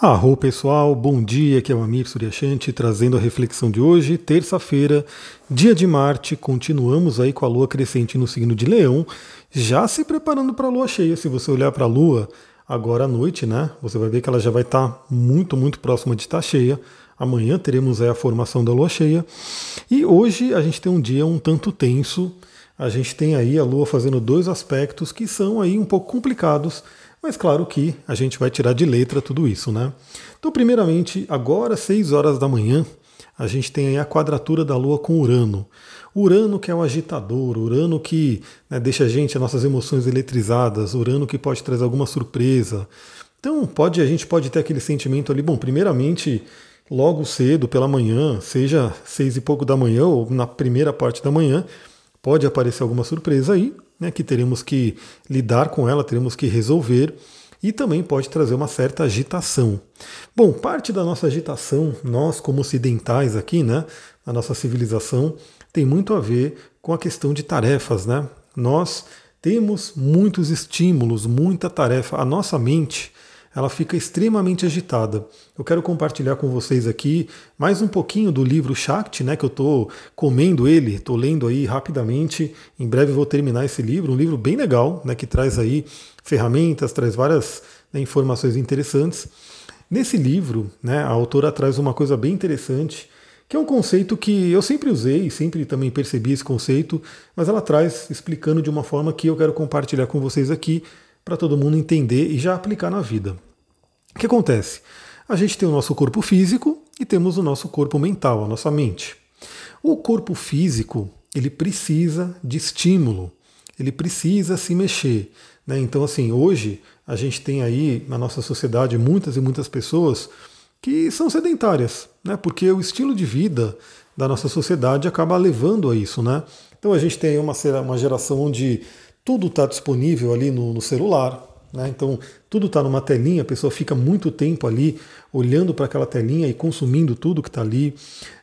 Arro pessoal, bom dia, aqui é o Amir Suryashanti trazendo a reflexão de hoje, terça-feira, dia de Marte, continuamos aí com a Lua crescente no signo de Leão, já se preparando para a Lua cheia, se você olhar para a Lua agora à noite, né, você vai ver que ela já vai estar tá muito, muito próxima de estar cheia, amanhã teremos aí a formação da Lua cheia, e hoje a gente tem um dia um tanto tenso, a gente tem aí a Lua fazendo dois aspectos que são aí um pouco complicados, mas claro que a gente vai tirar de letra tudo isso, né? Então, primeiramente, agora, 6 horas da manhã, a gente tem a quadratura da Lua com Urano. Urano que é o agitador, Urano que né, deixa a gente, as nossas emoções eletrizadas, Urano que pode trazer alguma surpresa. Então, pode, a gente pode ter aquele sentimento ali, bom, primeiramente, logo cedo, pela manhã, seja seis e pouco da manhã ou na primeira parte da manhã, pode aparecer alguma surpresa aí né, que teremos que lidar com ela, teremos que resolver e também pode trazer uma certa agitação. Bom, parte da nossa agitação, nós como ocidentais aqui, né, na nossa civilização, tem muito a ver com a questão de tarefas, né? Nós temos muitos estímulos, muita tarefa. A nossa mente, ela fica extremamente agitada. Eu quero compartilhar com vocês aqui mais um pouquinho do livro Shakti, né, que eu estou comendo ele, estou lendo aí rapidamente. Em breve vou terminar esse livro, um livro bem legal, né, que traz aí ferramentas, traz várias né, informações interessantes. Nesse livro, né, a autora traz uma coisa bem interessante, que é um conceito que eu sempre usei, sempre também percebi esse conceito, mas ela traz explicando de uma forma que eu quero compartilhar com vocês aqui para todo mundo entender e já aplicar na vida. O que acontece? A gente tem o nosso corpo físico e temos o nosso corpo mental, a nossa mente. O corpo físico, ele precisa de estímulo, ele precisa se mexer. Né? Então, assim, hoje a gente tem aí na nossa sociedade muitas e muitas pessoas que são sedentárias, né? porque o estilo de vida da nossa sociedade acaba levando a isso. Né? Então a gente tem uma, geração onde tudo está disponível ali no, no celular, né? então tudo está numa telinha, a pessoa fica muito tempo ali olhando para aquela telinha e consumindo tudo que está ali.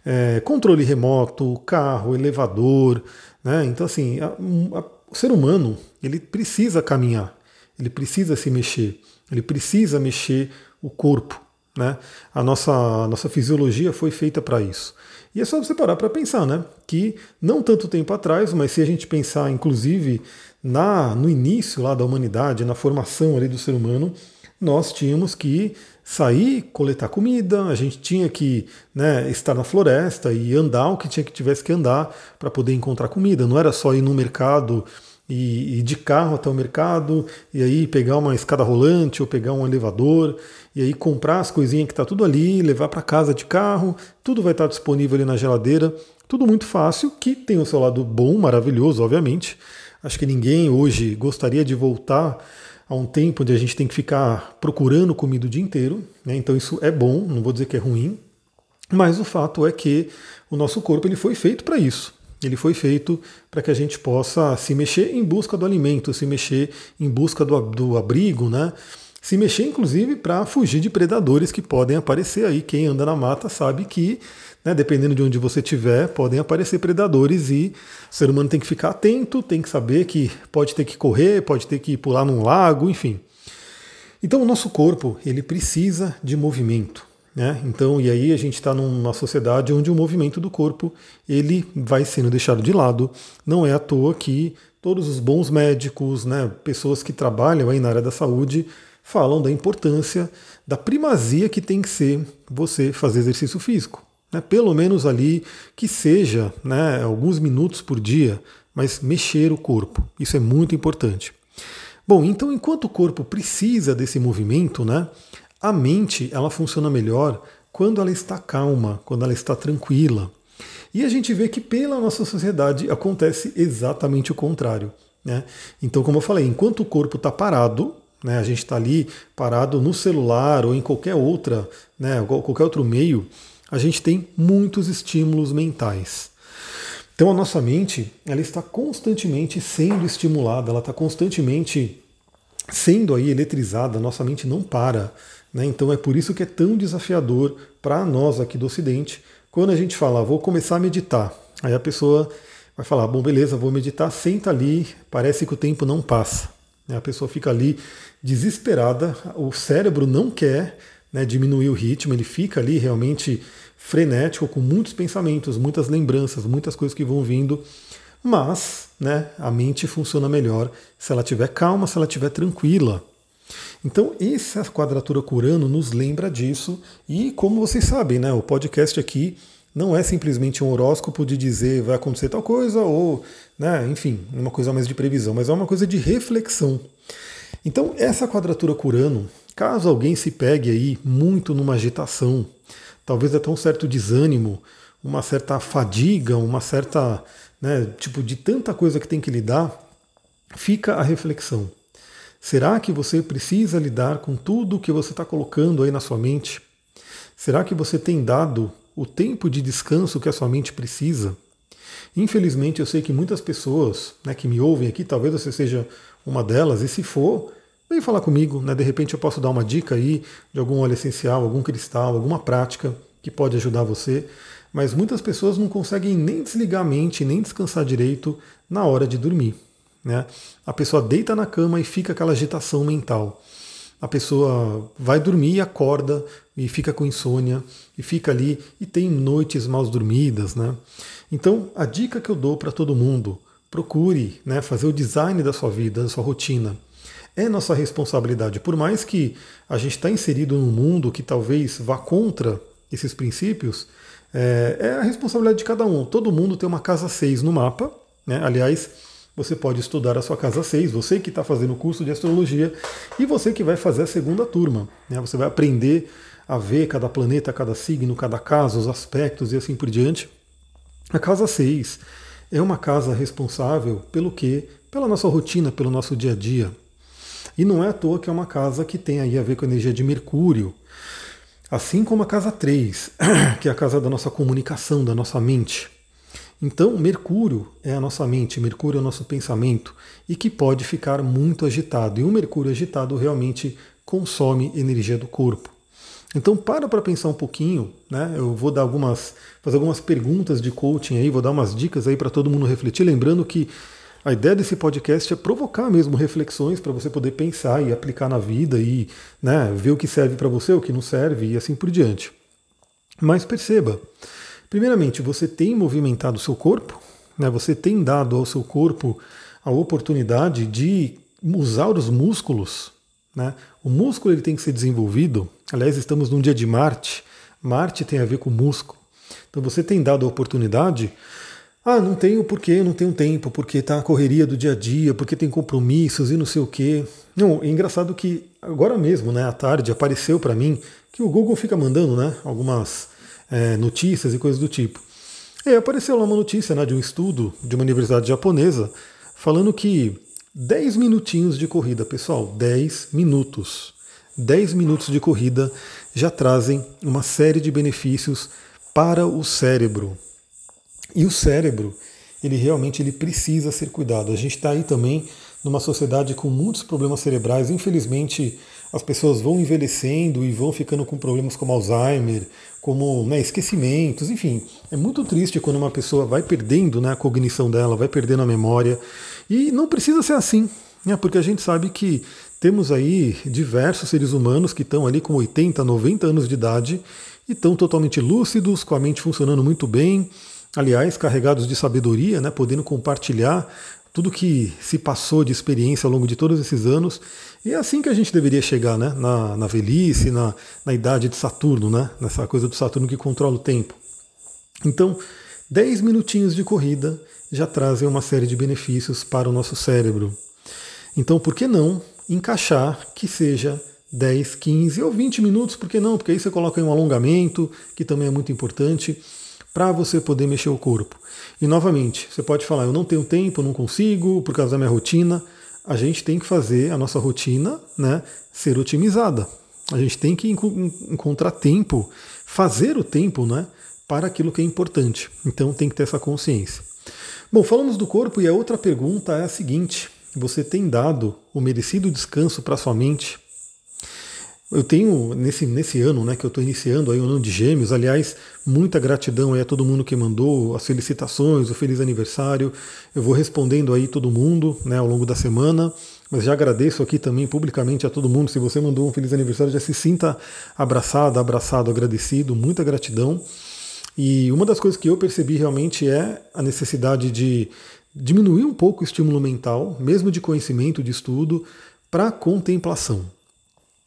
É, controle remoto, carro, elevador. Né? Então, assim, a, a, o ser humano ele precisa caminhar, ele precisa se mexer, ele precisa mexer o corpo. Né? A, nossa, a nossa fisiologia foi feita para isso. E é só você parar para pensar, né? Que não tanto tempo atrás, mas se a gente pensar, inclusive, na, no início lá da humanidade, na formação ali do ser humano, nós tínhamos que sair, coletar comida, a gente tinha que né, estar na floresta e andar o que tinha que tivesse que andar para poder encontrar comida. Não era só ir no mercado e, e de carro até o mercado e aí pegar uma escada rolante ou pegar um elevador e aí comprar as coisinhas que está tudo ali, levar para casa de carro, tudo vai estar disponível ali na geladeira, tudo muito fácil, que tem o seu lado bom, maravilhoso, obviamente. Acho que ninguém hoje gostaria de voltar a um tempo onde a gente tem que ficar procurando comida o dia inteiro, né? então isso é bom, não vou dizer que é ruim, mas o fato é que o nosso corpo ele foi feito para isso. Ele foi feito para que a gente possa se mexer em busca do alimento, se mexer em busca do, do abrigo, né? se mexer inclusive para fugir de predadores que podem aparecer aí. Quem anda na mata sabe que, né, dependendo de onde você estiver, podem aparecer predadores e o ser humano tem que ficar atento, tem que saber que pode ter que correr, pode ter que pular num lago, enfim. Então o nosso corpo ele precisa de movimento. Né? Então, e aí a gente está numa sociedade onde o movimento do corpo ele vai sendo deixado de lado. Não é à toa que todos os bons médicos, né, pessoas que trabalham aí na área da saúde, falam da importância, da primazia que tem que ser você fazer exercício físico. Né? Pelo menos ali que seja né, alguns minutos por dia, mas mexer o corpo. Isso é muito importante. Bom, então enquanto o corpo precisa desse movimento, né, a mente ela funciona melhor quando ela está calma, quando ela está tranquila. E a gente vê que pela nossa sociedade acontece exatamente o contrário. Né? Então, como eu falei, enquanto o corpo está parado, né? A gente está ali parado no celular ou em qualquer outra, né, qualquer outro meio, a gente tem muitos estímulos mentais. Então a nossa mente ela está constantemente sendo estimulada, ela está constantemente sendo aí eletrizada, nossa mente não para. Né? Então é por isso que é tão desafiador para nós aqui do Ocidente, quando a gente fala, vou começar a meditar. Aí a pessoa vai falar, bom, beleza, vou meditar, senta ali, parece que o tempo não passa. A pessoa fica ali desesperada, o cérebro não quer, né, diminuir o ritmo, ele fica ali realmente frenético, com muitos pensamentos, muitas lembranças, muitas coisas que vão vindo, mas né, a mente funciona melhor se ela estiver calma, se ela estiver tranquila. Então, essa quadratura curano nos lembra disso, e como vocês sabem, né, o podcast aqui não é simplesmente um horóscopo de dizer vai acontecer tal coisa, ou, né, enfim, uma coisa mais de previsão, mas é uma coisa de reflexão. Então, essa quadratura curano, caso alguém se pegue aí muito numa agitação, talvez até um certo desânimo, uma certa fadiga, uma certa, né, tipo, de tanta coisa que tem que lidar, fica a reflexão. Será que você precisa lidar com tudo que você está colocando aí na sua mente? Será que você tem dado o tempo de descanso que a sua mente precisa? Infelizmente, eu sei que muitas pessoas né, que me ouvem aqui, talvez você seja uma delas, e se for, vem falar comigo, né? De repente eu posso dar uma dica aí de algum óleo essencial, algum cristal, alguma prática que pode ajudar você. Mas muitas pessoas não conseguem nem desligar a mente, nem descansar direito na hora de dormir. Né? A pessoa deita na cama e fica aquela agitação mental. A pessoa vai dormir e acorda e fica com insônia e fica ali e tem noites mal dormidas. Né? Então, a dica que eu dou para todo mundo, procure né, fazer o design da sua vida, da sua rotina. É nossa responsabilidade. Por mais que a gente está inserido num mundo que talvez vá contra esses princípios, é, é, a responsabilidade de cada um. Todo mundo tem uma casa 6 no mapa. Né? Aliás, você pode estudar a sua casa 6, você que está fazendo o curso de astrologia e você que vai fazer a segunda turma. Né? Você vai aprender a ver cada planeta, cada signo, cada casa, os aspectos e assim por diante. A casa 6 é uma casa responsável pelo quê? Pela nossa rotina, pelo nosso dia a dia. E não é à toa que é uma casa que tem aí a ver com a energia de Mercúrio. Assim como a casa 3, que é a casa da nossa comunicação, da nossa mente. Então, Mercúrio é a nossa mente, Mercúrio é o nosso pensamento e que pode ficar muito agitado. E um Mercúrio agitado realmente consome energia do corpo. Então, para para pensar um pouquinho, né? Eu vou dar algumas, fazer algumas perguntas de coaching aí, vou dar umas dicas aí para todo mundo refletir, lembrando que a ideia desse podcast é provocar mesmo reflexões para você poder pensar e aplicar na vida e né, ver o que serve para você, o que não serve e assim por diante. Mas perceba, Primeiramente, você tem movimentado o seu corpo, né? você tem dado ao seu corpo a oportunidade de usar os músculos. Né? O músculo ele tem que ser desenvolvido. Aliás, estamos num dia de Marte. Marte tem a ver com músculo. Então você tem dado a oportunidade. Ah, não tenho porque não tenho tempo, porque está a correria do dia a dia, porque tem compromissos e não sei o quê. Não, é engraçado que agora mesmo, né, à tarde, apareceu para mim que o Google fica mandando, né, algumas é, notícias e coisas do tipo. E apareceu lá uma notícia né, de um estudo de uma universidade japonesa falando que 10 minutinhos de corrida, pessoal, 10 minutos. 10 minutos de corrida já trazem uma série de benefícios para o cérebro. E o cérebro, ele realmente ele precisa ser cuidado. A gente está aí também numa sociedade com muitos problemas cerebrais. Infelizmente, as pessoas vão envelhecendo e vão ficando com problemas como Alzheimer, como né, esquecimentos, enfim. É muito triste quando uma pessoa vai perdendo né, a cognição dela, vai perdendo a memória. E não precisa ser assim, né, porque a gente sabe que temos aí diversos seres humanos que estão ali com 80, 90 anos de idade e estão totalmente lúcidos, com a mente funcionando muito bem, aliás, carregados de sabedoria, né, podendo compartilhar tudo que se passou de experiência ao longo de todos esses anos. E é assim que a gente deveria chegar, né? Na, na velhice, na, na idade de Saturno, né? Nessa coisa do Saturno que controla o tempo. Então, 10 minutinhos de corrida já trazem uma série de benefícios para o nosso cérebro. Então, por que não encaixar que seja 10, 15 ou 20 minutos? Por que não? Porque aí você coloca aí um alongamento, que também é muito importante para você poder mexer o corpo. E novamente, você pode falar, eu não tenho tempo, não consigo, por causa da minha rotina. A gente tem que fazer a nossa rotina né, ser otimizada. A gente tem que encontrar tempo, fazer o tempo né, para aquilo que é importante. Então tem que ter essa consciência. Bom, falamos do corpo e a outra pergunta é a seguinte: você tem dado o merecido descanso para sua mente? Eu tenho, nesse, nesse ano né, que eu estou iniciando aí o ano de gêmeos, aliás, muita gratidão a todo mundo que mandou as felicitações, o feliz aniversário. Eu vou respondendo aí todo mundo né, ao longo da semana. mas já agradeço aqui também publicamente a todo mundo. Se você mandou um feliz aniversário, já se sinta abraçado, abraçado, agradecido, muita gratidão. E uma das coisas que eu percebi realmente é a necessidade de diminuir um pouco o estímulo mental, mesmo de conhecimento, de estudo, para contemplação.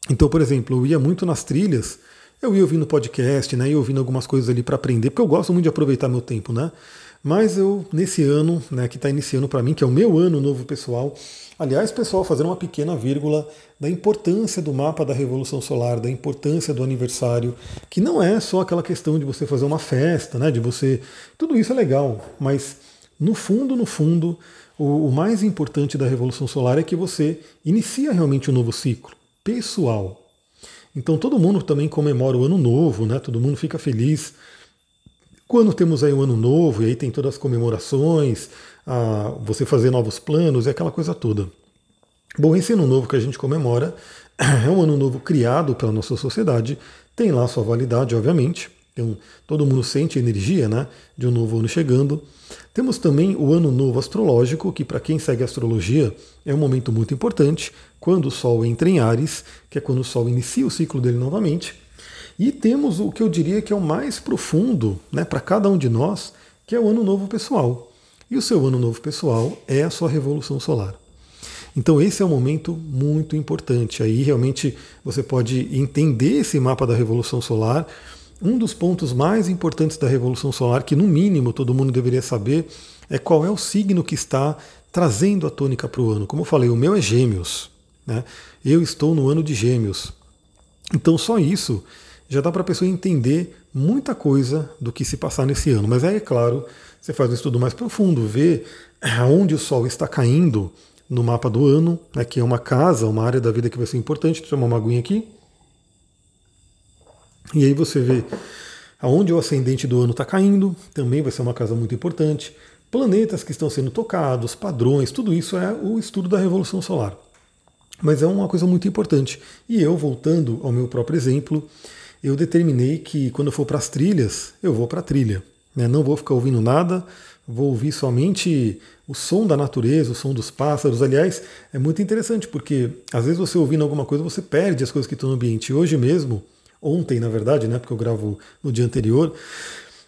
Então, por exemplo, eu ia muito nas trilhas, eu ia ouvindo podcast, né, ia ouvindo algumas coisas ali para aprender, porque eu gosto muito de aproveitar meu tempo, né? Mas eu, nesse ano, né, que está iniciando para mim, que é o meu ano novo pessoal, aliás, pessoal, fazer uma pequena vírgula da importância do mapa da Revolução Solar, da importância do aniversário, que não é só aquela questão de você fazer uma festa, né, de você. Tudo isso é legal, mas no fundo, no fundo, o, o mais importante da Revolução Solar é que você inicia realmente um novo ciclo pessoal. Então todo mundo também comemora o ano novo, né? Todo mundo fica feliz quando temos aí o ano novo e aí tem todas as comemorações, a, você fazer novos planos e aquela coisa toda. Bom, esse ano novo que a gente comemora é um ano novo criado pela nossa sociedade, tem lá sua validade, obviamente. Então, todo mundo sente a energia né, de um novo ano chegando. Temos também o ano novo astrológico, que para quem segue astrologia é um momento muito importante, quando o Sol entra em Ares, que é quando o Sol inicia o ciclo dele novamente. E temos o que eu diria que é o mais profundo né, para cada um de nós, que é o ano novo pessoal. E o seu ano novo pessoal é a sua revolução solar. Então esse é um momento muito importante. Aí realmente você pode entender esse mapa da revolução solar um dos pontos mais importantes da Revolução Solar, que no mínimo todo mundo deveria saber, é qual é o signo que está trazendo a tônica para o ano. Como eu falei, o meu é Gêmeos. Né? Eu estou no ano de Gêmeos. Então só isso já dá para a pessoa entender muita coisa do que se passar nesse ano. Mas aí, é claro, você faz um estudo mais profundo, vê aonde o Sol está caindo no mapa do ano, né, que é uma casa, uma área da vida que vai ser importante. Deixa eu tomar uma aguinha aqui. E aí você vê aonde o ascendente do ano está caindo, também vai ser uma casa muito importante. Planetas que estão sendo tocados, padrões, tudo isso é o estudo da Revolução Solar. Mas é uma coisa muito importante. E eu, voltando ao meu próprio exemplo, eu determinei que quando eu for para as trilhas, eu vou para a trilha. Né? Não vou ficar ouvindo nada, vou ouvir somente o som da natureza, o som dos pássaros. Aliás, é muito interessante porque às vezes você ouvindo alguma coisa, você perde as coisas que estão no ambiente. Hoje mesmo, ontem, na verdade, né, porque eu gravo no dia anterior,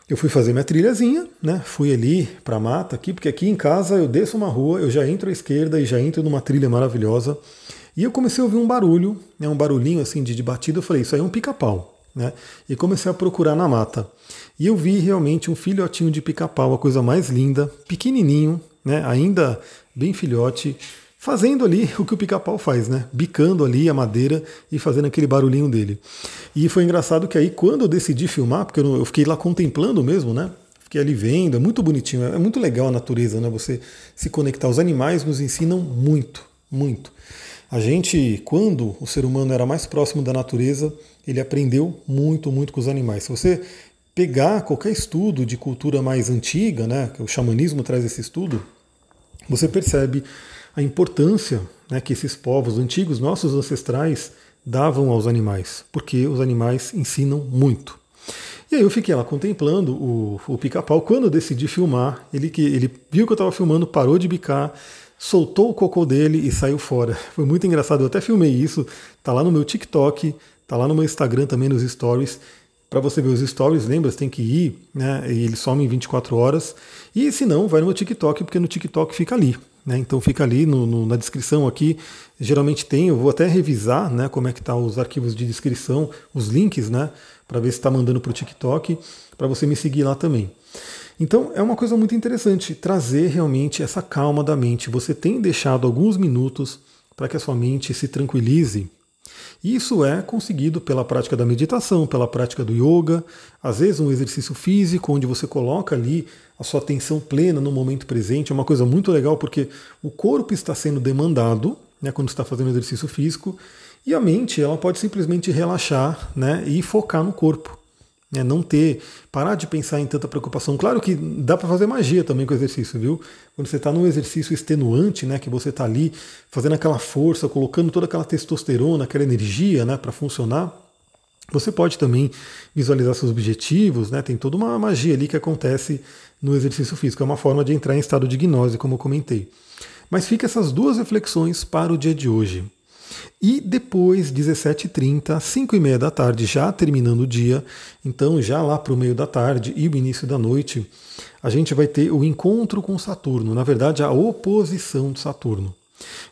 eu fui fazer minha trilhazinha, né? Fui ali para a mata aqui, porque aqui em casa eu desço uma rua, eu já entro à esquerda e já entro numa trilha maravilhosa. E eu comecei a ouvir um barulho, né, um barulhinho assim de, de batida. Eu falei, isso aí é um pica-pau. Né? E comecei a procurar na mata. E eu vi realmente um filhotinho de pica-pau, a coisa mais linda, pequenininho, né, ainda bem filhote, fazendo ali o que o pica-pau faz, né? Bicando ali a madeira e fazendo aquele barulhinho dele. E foi engraçado que aí, quando eu decidi filmar, porque eu fiquei lá contemplando mesmo, né? Fiquei ali vendo, é muito bonitinho, é muito legal a natureza, né? Você se conectar. Os animais nos ensinam muito, muito. A gente, quando o ser humano era mais próximo da natureza, ele aprendeu muito, muito com os animais. Se você pegar qualquer estudo de cultura mais antiga, né, que o xamanismo traz esse estudo, você percebe a importância né, que esses povos antigos, nossos ancestrais, davam aos animais, porque os animais ensinam muito. E aí eu fiquei lá contemplando o, o pica-pau. Quando eu decidi filmar, ele, ele viu que eu estava filmando, parou de bicar, soltou o cocô dele e saiu fora. Foi muito engraçado, eu até filmei isso, tá lá no meu TikTok, tá lá no meu Instagram também nos stories. Para você ver os stories, lembra, você tem que ir, né? E eles somem 24 horas. E se não, vai no meu TikTok, porque no TikTok fica ali. Né? Então fica ali no, no, na descrição aqui. Geralmente tem, eu vou até revisar né, como é que tá os arquivos de descrição, os links, né? Para ver se está mandando para o TikTok, para você me seguir lá também. Então é uma coisa muito interessante trazer realmente essa calma da mente. Você tem deixado alguns minutos para que a sua mente se tranquilize isso é conseguido pela prática da meditação, pela prática do yoga, às vezes um exercício físico onde você coloca ali a sua atenção plena no momento presente. É uma coisa muito legal porque o corpo está sendo demandado né, quando está fazendo exercício físico e a mente ela pode simplesmente relaxar né, e focar no corpo. É não ter, parar de pensar em tanta preocupação. Claro que dá para fazer magia também com o exercício, viu? Quando você está num exercício extenuante, né, que você está ali fazendo aquela força, colocando toda aquela testosterona, aquela energia, né, para funcionar, você pode também visualizar seus objetivos, né? Tem toda uma magia ali que acontece no exercício físico. É uma forma de entrar em estado de gnose, como eu comentei. Mas fica essas duas reflexões para o dia de hoje. E depois, 17h30, 5h30 da tarde, já terminando o dia, então já lá para o meio da tarde e o início da noite, a gente vai ter o encontro com Saturno, na verdade, a oposição de Saturno.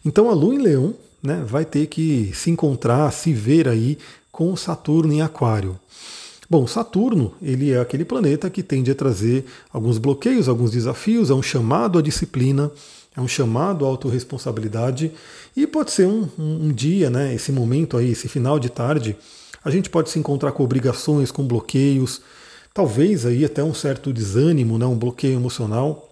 Então a Lua em Leão né, vai ter que se encontrar, se ver aí com Saturno em Aquário. Bom, Saturno, ele é aquele planeta que tende a trazer alguns bloqueios, alguns desafios, é um chamado à disciplina, é um chamado à autorresponsabilidade e pode ser um, um, um, dia, né, esse momento aí, esse final de tarde, a gente pode se encontrar com obrigações, com bloqueios, talvez aí até um certo desânimo, né, um bloqueio emocional.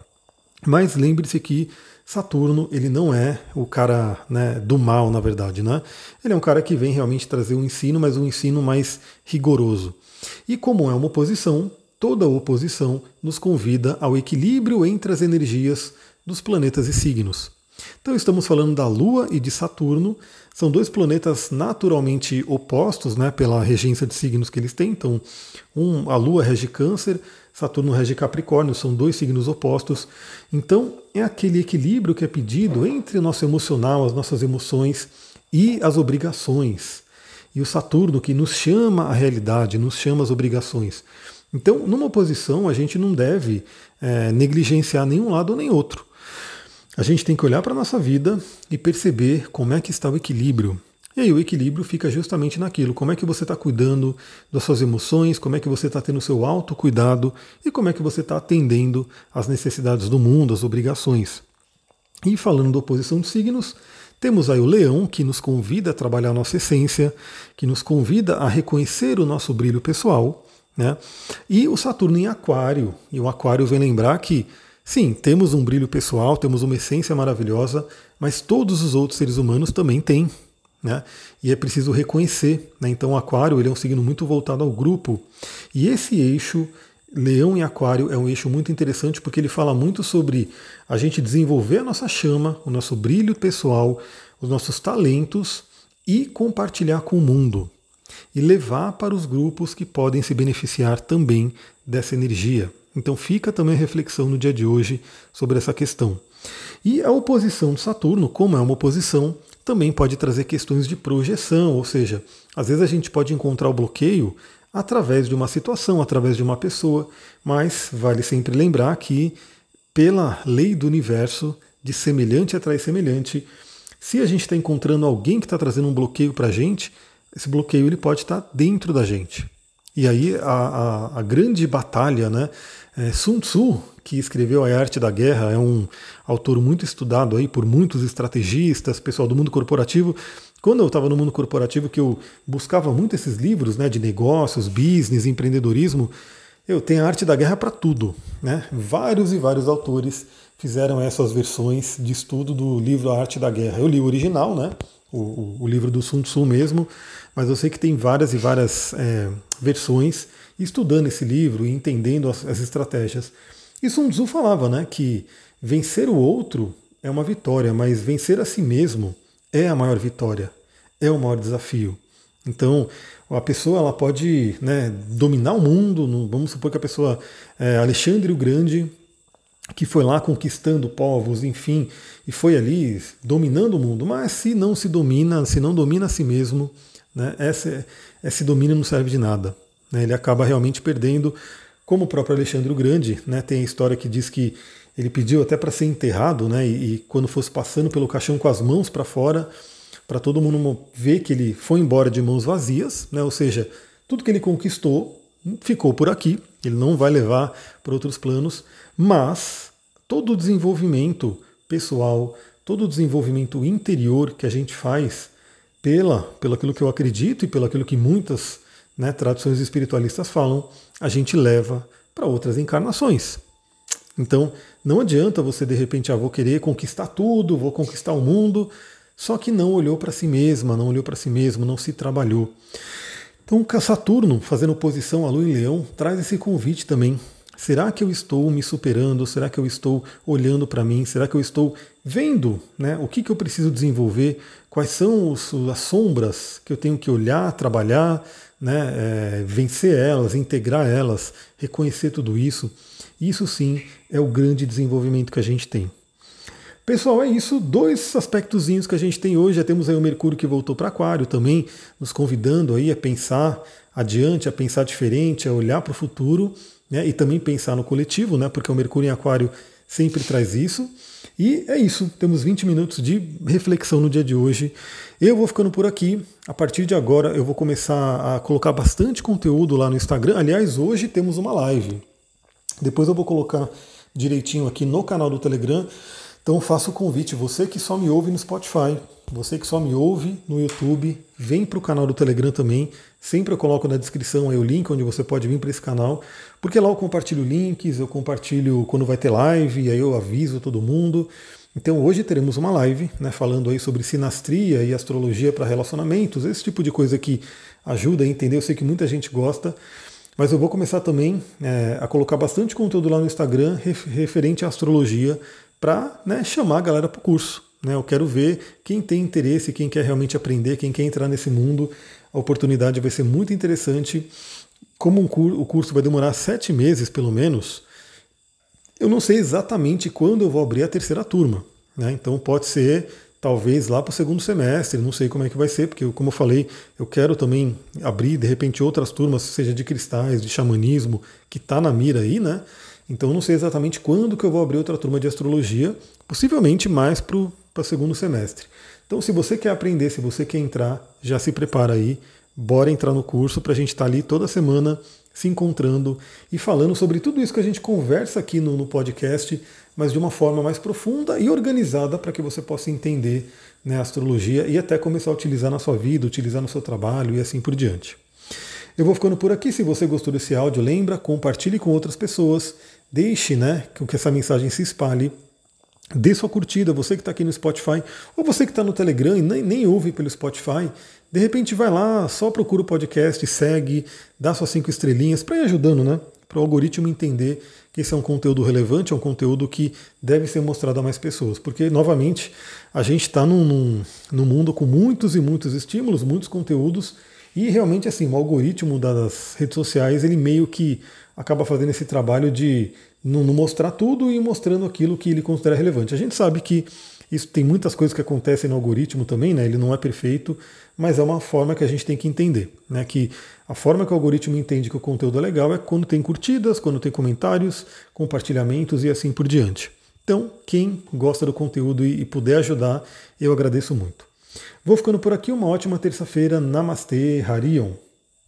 Mas lembre-se que Saturno ele não é o cara né, do mal, na verdade, né? Ele é um cara que vem realmente trazer um ensino, mas um ensino mais rigoroso. E como é uma oposição, toda oposição nos convida ao equilíbrio entre as energias dos planetas e signos. Então estamos falando da Lua e de Saturno, são dois planetas naturalmente opostos, né, pela regência de signos que eles têm. Então, um, a Lua rege Câncer, Saturno rege Capricórnio, são dois signos opostos. Então, é aquele equilíbrio que é pedido entre o nosso emocional, as nossas emoções e as obrigações. E o Saturno que nos chama à realidade, nos chama às obrigações. Então, numa oposição, a gente não deve é, negligenciar nenhum lado nem outro. A gente tem que olhar para a nossa vida e perceber como é que está o equilíbrio. E aí o equilíbrio fica justamente naquilo, como é que você está cuidando das suas emoções, como é que você está tendo o seu autocuidado e como é que você está atendendo às necessidades do mundo, às obrigações. E falando da oposição de signos, temos aí o leão, que nos convida a trabalhar a nossa essência, que nos convida a reconhecer o nosso brilho pessoal, né? E o Saturno em Aquário. E o Aquário vem lembrar que Sim, temos um brilho pessoal, temos uma essência maravilhosa, mas todos os outros seres humanos também têm. Né? E é preciso reconhecer. Né? Então, o Aquário ele é um signo muito voltado ao grupo. E esse eixo, Leão e Aquário, é um eixo muito interessante porque ele fala muito sobre a gente desenvolver a nossa chama, o nosso brilho pessoal, os nossos talentos e compartilhar com o mundo. E levar para os grupos que podem se beneficiar também dessa energia. Então fica também a reflexão no dia de hoje sobre essa questão. E a oposição de Saturno, como é uma oposição, também pode trazer questões de projeção, ou seja, às vezes a gente pode encontrar o bloqueio através de uma situação, através de uma pessoa, mas vale sempre lembrar que, pela lei do universo, de semelhante atrai semelhante, se a gente está encontrando alguém que está trazendo um bloqueio para a gente, esse bloqueio ele pode estar tá dentro da gente. E aí a, a, a grande batalha, né? É, Sun Tzu, que escreveu A Arte da Guerra, é um autor muito estudado aí por muitos estrategistas, pessoal do mundo corporativo. Quando eu estava no mundo corporativo, que eu buscava muito esses livros né, de negócios, business, empreendedorismo, eu tenho a Arte da Guerra para tudo. Né? Vários e vários autores fizeram essas versões de estudo do livro A Arte da Guerra. Eu li o original, né? O, o, livro do Sun Tzu mesmo, mas eu sei que tem várias e várias é, versões estudando esse livro e entendendo as, as estratégias. E Sun Tzu falava né, que vencer o outro é uma vitória, mas vencer a si mesmo é a maior vitória, é o maior desafio. Então, a pessoa ela pode né, dominar o mundo, vamos supor que a pessoa, é, Alexandre o Grande, que foi lá conquistando povos, enfim, e foi ali dominando o mundo, mas se não se domina, se não domina a si mesmo, né, esse, esse domínio não serve de nada. Né? Ele acaba realmente perdendo, como o próprio Alexandre o Grande, né? tem a história que diz que ele pediu até para ser enterrado, né? E, e, quando fosse passando pelo caixão com as mãos para fora, para todo mundo ver que ele foi embora de mãos vazias, né? Ou seja, tudo que ele conquistou ficou por aqui, ele não vai levar para outros planos, mas todo o desenvolvimento pessoal, todo o desenvolvimento interior que a gente faz pela, pelo aquilo que eu acredito e pelo aquilo que muitas né, tradições espiritualistas falam, a gente leva para outras encarnações. Então, não adianta você de repente, ah, vou querer conquistar tudo, vou conquistar o mundo, só que não olhou para si mesma, não olhou para si mesmo, não se trabalhou. Então, Saturno, fazendo oposição à Lua em Leão, traz esse convite também. Será que eu estou me superando? Será que eu estou olhando para mim? Será que eu estou vendo né, o que, que eu preciso desenvolver? Quais são os, as sombras que eu tenho que olhar, trabalhar, né, é, vencer elas, integrar elas, reconhecer tudo isso, isso sim é o grande desenvolvimento que a gente tem. Pessoal, é isso. Dois aspectozinhos que a gente tem hoje. Já temos aí o Mercúrio que voltou para Aquário também, nos convidando aí a pensar adiante, a pensar diferente, a olhar para o futuro, né? E também pensar no coletivo, né? Porque o Mercúrio em Aquário sempre traz isso. E é isso. Temos 20 minutos de reflexão no dia de hoje. Eu vou ficando por aqui. A partir de agora eu vou começar a colocar bastante conteúdo lá no Instagram. Aliás, hoje temos uma live. Depois eu vou colocar direitinho aqui no canal do Telegram. Então faço o convite, você que só me ouve no Spotify, você que só me ouve no YouTube, vem para o canal do Telegram também. Sempre eu coloco na descrição aí o link onde você pode vir para esse canal, porque lá eu compartilho links, eu compartilho quando vai ter live, aí eu aviso todo mundo. Então hoje teremos uma live, né, falando aí sobre sinastria e astrologia para relacionamentos, esse tipo de coisa que ajuda a entender. Eu sei que muita gente gosta, mas eu vou começar também é, a colocar bastante conteúdo lá no Instagram referente à astrologia para né, chamar a galera para o curso. Né? Eu quero ver quem tem interesse, quem quer realmente aprender, quem quer entrar nesse mundo. A oportunidade vai ser muito interessante. Como um cur o curso vai demorar sete meses, pelo menos, eu não sei exatamente quando eu vou abrir a terceira turma. Né? Então pode ser talvez lá para o segundo semestre, não sei como é que vai ser, porque como eu falei, eu quero também abrir de repente outras turmas, seja de cristais, de xamanismo, que está na mira aí, né? Então eu não sei exatamente quando que eu vou abrir outra turma de astrologia, possivelmente mais para o segundo semestre. Então se você quer aprender, se você quer entrar, já se prepara aí, bora entrar no curso para a gente estar tá ali toda semana se encontrando e falando sobre tudo isso que a gente conversa aqui no, no podcast, mas de uma forma mais profunda e organizada para que você possa entender né, a astrologia e até começar a utilizar na sua vida, utilizar no seu trabalho e assim por diante. Eu vou ficando por aqui. Se você gostou desse áudio, lembra, compartilhe com outras pessoas, deixe né, que essa mensagem se espalhe. Dê sua curtida, você que está aqui no Spotify, ou você que está no Telegram e nem, nem ouve pelo Spotify, de repente vai lá, só procura o podcast, segue, dá suas cinco estrelinhas para ir ajudando, né? Para o algoritmo entender que esse é um conteúdo relevante, é um conteúdo que deve ser mostrado a mais pessoas. Porque, novamente, a gente está num, num, num mundo com muitos e muitos estímulos, muitos conteúdos, e realmente assim, o algoritmo das redes sociais, ele meio que acaba fazendo esse trabalho de não, mostrar tudo e mostrando aquilo que ele considera relevante. A gente sabe que isso tem muitas coisas que acontecem no algoritmo também, né? Ele não é perfeito, mas é uma forma que a gente tem que entender, né? Que a forma que o algoritmo entende que o conteúdo é legal é quando tem curtidas, quando tem comentários, compartilhamentos e assim por diante. Então, quem gosta do conteúdo e puder ajudar, eu agradeço muito. Vou ficando por aqui. Uma ótima terça-feira. Namastê, Harion.